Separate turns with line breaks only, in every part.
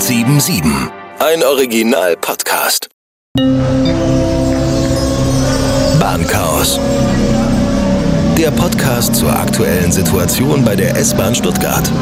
1077. Ein Original-Podcast. Bahnchaos. Der Podcast zur aktuellen Situation bei der S-Bahn Stuttgart.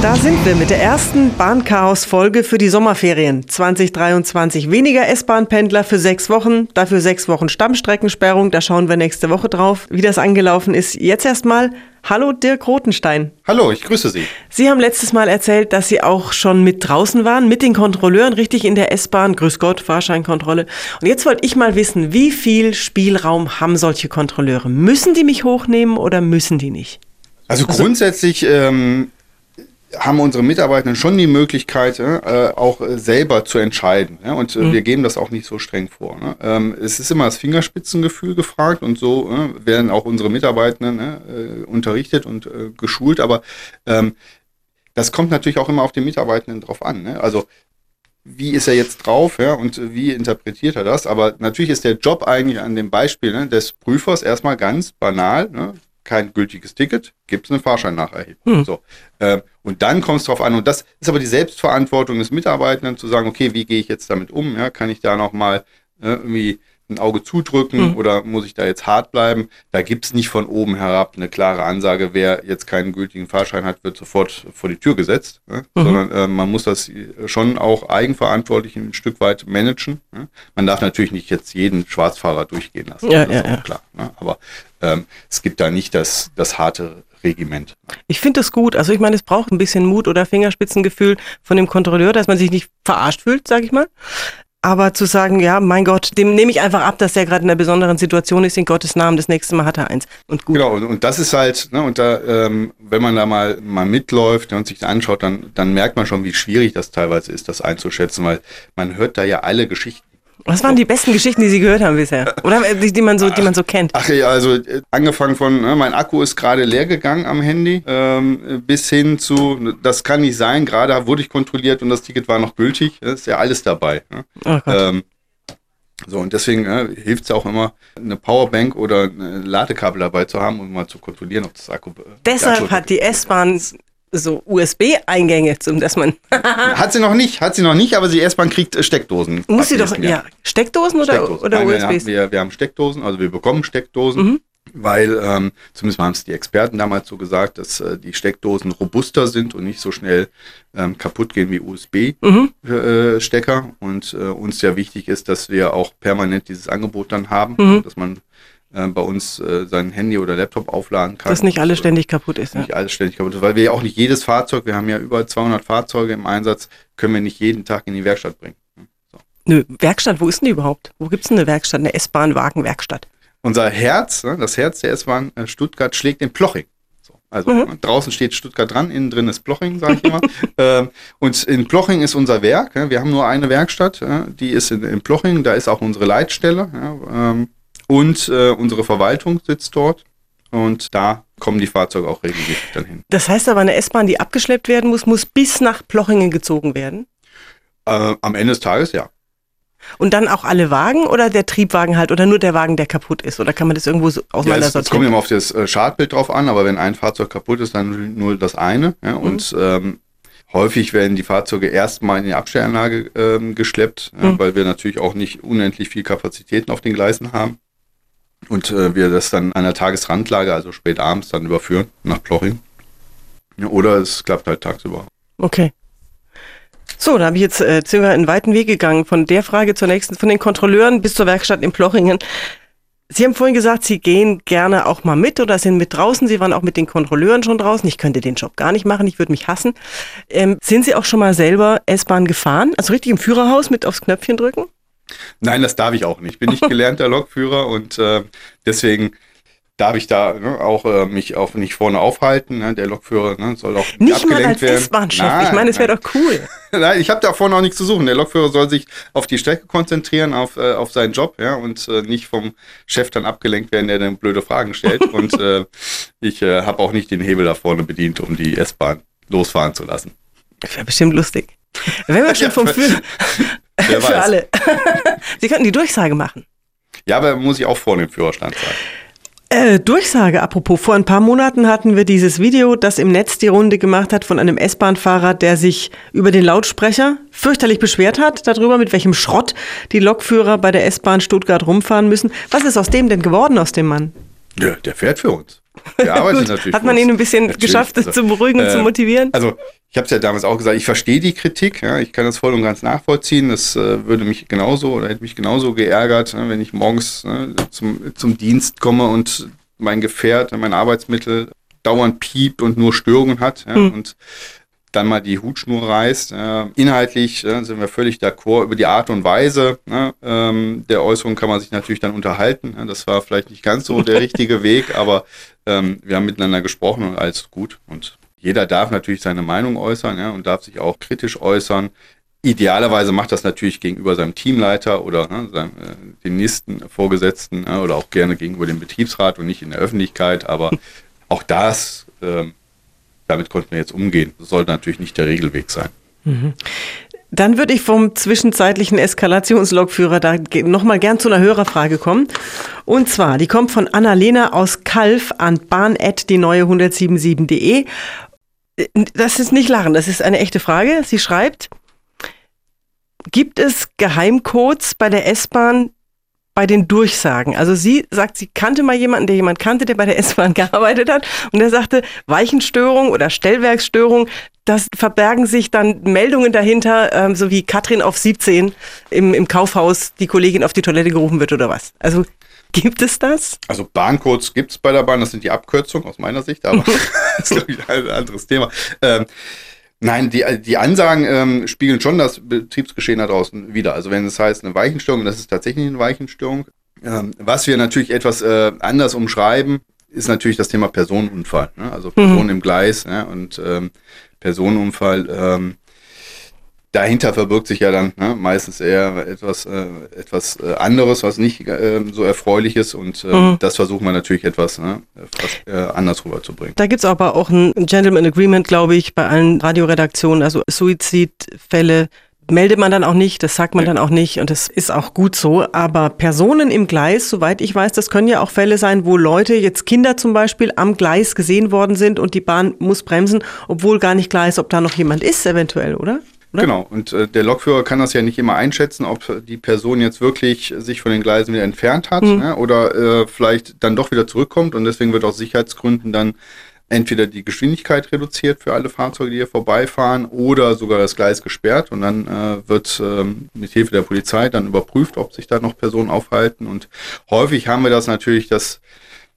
Da sind wir mit der ersten Bahnchaos-Folge für die Sommerferien 2023. Weniger S-Bahn-Pendler für sechs Wochen, dafür sechs Wochen Stammstreckensperrung. Da schauen wir nächste Woche drauf, wie das angelaufen ist. Jetzt erstmal Hallo Dirk Rotenstein.
Hallo, ich grüße Sie.
Sie haben letztes Mal erzählt, dass Sie auch schon mit draußen waren, mit den Kontrolleuren, richtig in der S-Bahn. Grüß Gott, Fahrscheinkontrolle. Und jetzt wollte ich mal wissen, wie viel Spielraum haben solche Kontrolleure? Müssen die mich hochnehmen oder müssen die nicht?
Also, also grundsätzlich ähm, haben unsere Mitarbeitenden schon die Möglichkeit, äh, auch selber zu entscheiden. Ja? Und äh, mhm. wir geben das auch nicht so streng vor. Ne? Ähm, es ist immer das Fingerspitzengefühl gefragt und so äh, werden auch unsere Mitarbeitenden ne, äh, unterrichtet und äh, geschult. Aber ähm, das kommt natürlich auch immer auf den Mitarbeitenden drauf an. Ne? Also wie ist er jetzt drauf ja, und wie interpretiert er das? Aber natürlich ist der Job eigentlich an dem Beispiel ne, des Prüfers erstmal ganz banal. Ne? Kein gültiges Ticket, gibt es eine Fahrscheinnacherhebung. Hm. So. Ähm, und dann kommt es darauf an, und das ist aber die Selbstverantwortung des Mitarbeitenden, zu sagen, okay, wie gehe ich jetzt damit um? Ja, kann ich da nochmal äh, irgendwie ein Auge zudrücken mhm. oder muss ich da jetzt hart bleiben? Da gibt es nicht von oben herab eine klare Ansage, wer jetzt keinen gültigen Fahrschein hat, wird sofort vor die Tür gesetzt, ne? mhm. sondern äh, man muss das schon auch eigenverantwortlich ein Stück weit managen. Ne? Man darf natürlich nicht jetzt jeden Schwarzfahrer durchgehen lassen,
ja,
das
ja,
ist auch
ja.
klar. Ne? Aber ähm, es gibt da nicht das, das harte Regiment.
Ich finde das gut. Also ich meine, es braucht ein bisschen Mut oder Fingerspitzengefühl von dem Kontrolleur, dass man sich nicht verarscht fühlt, sage ich mal. Aber zu sagen, ja, mein Gott, dem nehme ich einfach ab, dass der gerade in einer besonderen Situation ist, in Gottes Namen, das nächste Mal hat er eins. Und gut.
Genau, und, das ist halt, ne, und da, ähm, wenn man da mal, mal mitläuft und sich anschaut, dann, dann merkt man schon, wie schwierig das teilweise ist, das einzuschätzen, weil man hört da ja alle Geschichten
was waren die besten Geschichten, die Sie gehört haben bisher? Oder die, die man, so, die man so kennt?
Ach ja, also äh, angefangen von, ne, mein Akku ist gerade leer gegangen am Handy, ähm, bis hin zu, das kann nicht sein, gerade wurde ich kontrolliert und das Ticket war noch gültig. Das ist ja alles dabei. Ne? Oh ähm, so, und deswegen äh, hilft es auch immer, eine Powerbank oder ein Ladekabel dabei zu haben, um mal zu kontrollieren, ob das Akku. Äh,
Deshalb Akku hat die S-Bahn so USB-Eingänge, dass man.
hat sie noch nicht, hat sie noch nicht, aber die S-Bahn kriegt Steckdosen.
Muss sie doch, ja. Steckdosen oder, Steckdosen. oder
Nein,
USBs?
Wir, wir, wir, haben Steckdosen, also wir bekommen Steckdosen. Mhm. Weil, ähm, zumindest haben es die Experten damals so gesagt, dass äh, die Steckdosen robuster sind und nicht so schnell ähm, kaputt gehen wie USB-Stecker. Mhm. Äh, und äh, uns ja wichtig ist, dass wir auch permanent dieses Angebot dann haben, mhm. dass man äh, bei uns äh, sein Handy oder Laptop aufladen kann.
Dass nicht alles ständig kaputt ist.
Nicht ja. alles ständig kaputt ist, weil wir ja auch nicht jedes Fahrzeug, wir haben ja über 200 Fahrzeuge im Einsatz, können wir nicht jeden Tag in die Werkstatt bringen.
So. Nö, Werkstatt, wo ist denn die überhaupt? Wo gibt es eine Werkstatt, eine S-Bahn-Wagenwerkstatt?
Unser Herz, ne, das Herz der S-Bahn äh, Stuttgart schlägt in Ploching. Also mhm. Draußen steht Stuttgart dran, innen drin ist Ploching, sage ich immer. ähm, und in Ploching ist unser Werk. Wir haben nur eine Werkstatt, die ist in, in, Ploching, da ist auch unsere Leitstelle. Und äh, unsere Verwaltung sitzt dort. Und da kommen die Fahrzeuge auch regelmäßig dann hin.
Das heißt aber, eine S-Bahn, die abgeschleppt werden muss, muss bis nach Plochingen gezogen werden?
Äh, am Ende des Tages ja.
Und dann auch alle Wagen oder der Triebwagen halt oder nur der Wagen, der kaputt ist? Oder kann man das irgendwo so auseinander
ja, es, es kommt immer auf das äh, Schadbild drauf an, aber wenn ein Fahrzeug kaputt ist, dann nur das eine. Ja, mhm. Und ähm, häufig werden die Fahrzeuge erstmal in die Abstellanlage ähm, geschleppt, mhm. ja, weil wir natürlich auch nicht unendlich viel Kapazitäten auf den Gleisen haben und äh, wir das dann an der Tagesrandlage, also spät abends, dann überführen nach Ploching. Oder es klappt halt tagsüber.
Okay. So, da habe ich jetzt, äh, sind wir einen weiten Weg gegangen, von der Frage zur nächsten, von den Kontrolleuren bis zur Werkstatt in Plochingen. Sie haben vorhin gesagt, Sie gehen gerne auch mal mit oder sind mit draußen. Sie waren auch mit den Kontrolleuren schon draußen. Ich könnte den Job gar nicht machen, ich würde mich hassen. Ähm, sind Sie auch schon mal selber S-Bahn gefahren? Also richtig im Führerhaus mit aufs Knöpfchen drücken?
Nein, das darf ich auch nicht. Ich bin nicht gelernter Lokführer und äh, deswegen darf ich da ne, auch äh, mich auch nicht vorne aufhalten. Ne? Der Lokführer ne, soll auch
nicht, nicht abgelenkt mal als. S-Bahn-Chef. Ich meine, es wäre doch cool.
nein, ich habe da vorne auch nichts zu suchen. Der Lokführer soll sich auf die Strecke konzentrieren, auf, äh, auf seinen Job, ja, und äh, nicht vom Chef dann abgelenkt werden, der dann blöde Fragen stellt. und äh, ich äh, habe auch nicht den Hebel da vorne bedient, um die S-Bahn losfahren zu lassen.
Das wäre bestimmt lustig. Wenn wir schon ja, vom Führer. Für weiß. alle. Sie könnten die Durchsage machen.
Ja, aber muss ich auch vor dem Führerstand sein.
Äh, Durchsage, apropos, vor ein paar Monaten hatten wir dieses Video, das im Netz die Runde gemacht hat von einem S-Bahn-Fahrer, der sich über den Lautsprecher fürchterlich beschwert hat darüber, mit welchem Schrott die Lokführer bei der S-Bahn Stuttgart rumfahren müssen. Was ist aus dem denn geworden, aus dem Mann?
Ja, der fährt für uns. Der arbeitet natürlich.
Hat man
für
ihn ein bisschen
Natürlich.
geschafft,
Also,
zu beruhigen,
äh,
zu motivieren?
Also ich habe es ja damals auch gesagt, ich verstehe die Kritik, ja, ich kann das voll und ganz nachvollziehen. Das äh, würde mich genauso oder hätte mich genauso geärgert, ne, wenn ich morgens ne, zum, zum Dienst komme und mein Gefährt, mein Arbeitsmittel dauernd piept und nur Störungen hat ja, und dann mal die Hutschnur reißt. Äh, inhaltlich äh, sind wir völlig d'accord über die Art und Weise ne, ähm, der Äußerung kann man sich natürlich dann unterhalten. Ne, das war vielleicht nicht ganz so der richtige Weg, aber ähm, wir haben miteinander gesprochen und alles gut. Und jeder darf natürlich seine Meinung äußern ja, und darf sich auch kritisch äußern. Idealerweise macht das natürlich gegenüber seinem Teamleiter oder ne, seinem, äh, dem nächsten Vorgesetzten ja, oder auch gerne gegenüber dem Betriebsrat und nicht in der Öffentlichkeit. Aber auch das, ähm, damit konnten wir jetzt umgehen. Das sollte natürlich nicht der Regelweg sein.
Dann würde ich vom zwischenzeitlichen Eskalationslogführer da nochmal gern zu einer Hörerfrage kommen. Und zwar, die kommt von Annalena aus Kalf an bahn.die neue 1077.de. Das ist nicht lachen, das ist eine echte Frage. Sie schreibt, gibt es Geheimcodes bei der S-Bahn bei den Durchsagen? Also sie sagt, sie kannte mal jemanden, der jemand kannte, der bei der S-Bahn gearbeitet hat und der sagte, Weichenstörung oder Stellwerksstörung, das verbergen sich dann Meldungen dahinter, ähm, so wie Katrin auf 17 im, im Kaufhaus die Kollegin auf die Toilette gerufen wird oder was. Also gibt es das?
Also Bahncodes gibt es bei der Bahn, das sind die Abkürzungen aus meiner Sicht, aber das ist, glaube ich, ein anderes Thema. Ähm, nein, die, die Ansagen ähm, spiegeln schon das Betriebsgeschehen da draußen wieder. Also wenn es heißt eine Weichenstörung, das ist tatsächlich eine Weichenstörung. Ähm, was wir natürlich etwas äh, anders umschreiben, ist natürlich das Thema Personenunfall. Ne? Also Person im Gleis ne? und ähm, Personenunfall. Dahinter verbirgt sich ja dann ne, meistens eher etwas, äh, etwas äh, anderes, was nicht äh, so erfreulich ist. Und äh,
Mhm.
das versuchen wir natürlich etwas ne, fast, äh, anders rüberzubringen.
Da gibt's aber auch ein Gentleman Agreement, glaube ich, bei allen Radioredaktionen. Also Suizidfälle meldet man dann auch nicht, das sagt man
Nee.
dann auch nicht und das ist auch gut so. Aber Personen im Gleis, soweit ich weiß, das können ja auch Fälle sein, wo Leute, jetzt Kinder zum Beispiel, am Gleis gesehen worden sind und die Bahn muss bremsen, obwohl gar nicht klar ist, ob da noch jemand ist, eventuell, oder? Oder?
Genau, und äh, der Lokführer kann das ja nicht immer einschätzen, ob die Person jetzt wirklich sich von den Gleisen wieder entfernt hat
Mhm.
ne, oder äh, vielleicht dann doch wieder zurückkommt und deswegen wird aus Sicherheitsgründen dann entweder die Geschwindigkeit reduziert für alle Fahrzeuge, die hier vorbeifahren, oder sogar das Gleis gesperrt und dann äh, wird ähm, mit Hilfe der Polizei dann überprüft, ob sich da noch Personen aufhalten und häufig haben wir das natürlich, dass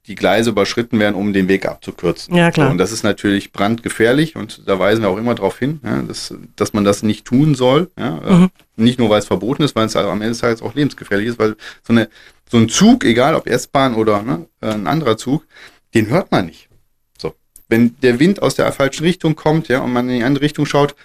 die Gleise überschritten werden, um den Weg abzukürzen.
Ja, klar.
So, und das ist natürlich brandgefährlich und da weisen wir auch immer darauf hin, ja, dass, dass man das nicht tun soll. Ja,
Mhm.
äh, nicht nur, weil es verboten ist, weil es am Ende des Tages auch lebensgefährlich ist, weil so, eine, so ein Zug, egal ob S-Bahn oder ne, äh, ein anderer Zug, den hört man nicht. So. Wenn der Wind aus der falschen Richtung kommt ja, und man in die andere Richtung schaut,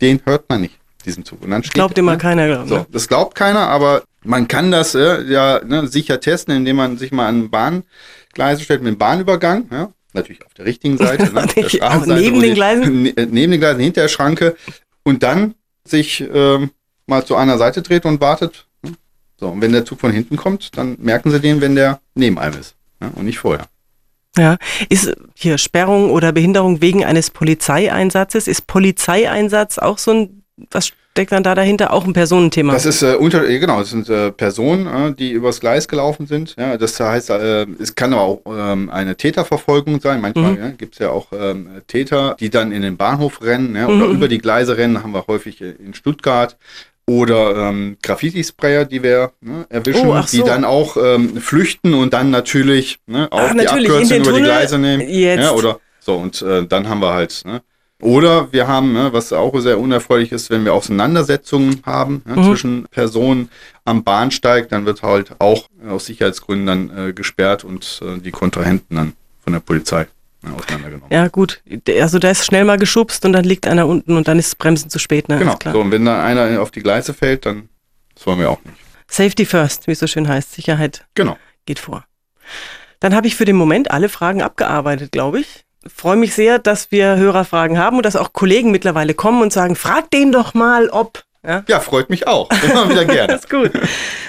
den hört man nicht, diesen Zug. Und dann steht,
Glaubt immer
ne,
keiner. Glaubt,
so,
ne?
das glaubt keiner, aber man kann das äh, ja ne, sicher testen, indem man sich mal an Bahngleise stellt mit dem Bahnübergang. Ja, natürlich auf der richtigen Seite, ne, der
auch
Straßenseite,
neben den Gleisen?
ne- neben den Gleisen, hinter der Schranke und dann sich ähm, mal zu einer Seite dreht und wartet. ne. So, und wenn der Zug von hinten kommt, dann merken sie den, wenn der neben einem ist ja, und nicht vorher.
Ja, ist hier Sperrung oder Behinderung wegen eines Polizeieinsatzes, ist Polizeieinsatz auch so ein, was steckt dann da dahinter? Auch ein Personenthema.
Das ist äh, unter, äh, genau, das sind äh, Personen, äh, die übers Gleis gelaufen sind. Ja, das heißt, äh, es kann aber auch ähm, eine Täterverfolgung sein. Manchmal
Mhm.
ja, gibt es ja auch ähm, Täter, die dann in den Bahnhof rennen ja, oder
Mhm.
über die Gleise rennen. Haben wir häufig äh, in Stuttgart. Oder ähm, Graffiti-Sprayer, die wir ne, erwischen,
Oh, so.
die dann auch ähm, flüchten und dann natürlich ne, auch
Ach,
die
natürlich,
Abkürzung über die. Gleise nehmen.
Jetzt.
Ja, oder so, und äh, dann haben wir halt, ne, oder wir haben, ne, was auch sehr unerfreulich ist, wenn wir Auseinandersetzungen haben ja,
Mhm.
zwischen Personen am Bahnsteig, dann wird halt auch äh, aus Sicherheitsgründen dann äh, gesperrt und äh, die Kontrahenten dann von der Polizei äh, auseinandergenommen.
ja, gut. Also da ist schnell mal geschubst und dann liegt einer unten und dann ist Bremsen zu spät, ne?
genau. So, und wenn dann einer auf die Gleise fällt, dann das wollen wir auch nicht.
Safety first, wie es so schön heißt. Sicherheit
Genau.
geht vor. Dann habe ich für den Moment alle Fragen abgearbeitet, glaube ich. Freue mich sehr, dass wir Hörerfragen haben und dass auch Kollegen mittlerweile kommen und sagen, frag den doch mal, ob. Ja?
Ja, freut mich auch. Immer wieder gerne.
Das ist gut.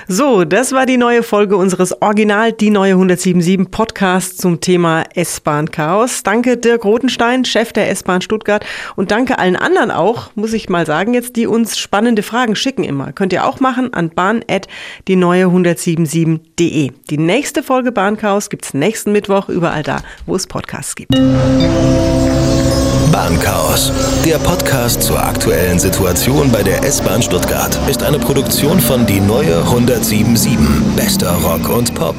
So, das war die neue Folge unseres Original Die Neue 177 Podcast zum Thema S-Bahn-Chaos. Danke Dirk Rotenstein, Chef der S-Bahn Stuttgart und danke allen anderen auch, muss ich mal sagen jetzt, die uns spannende Fragen schicken immer. Könnt ihr auch machen an bahn.die neue 177.de. Die nächste Folge Bahnchaos gibt's nächsten Mittwoch überall da, wo es Podcasts gibt.
Bahnchaos. Der Podcast zur aktuellen Situation bei der S-Bahn Stuttgart ist eine Produktion von Die Neue 1077. Bester Rock und Pop.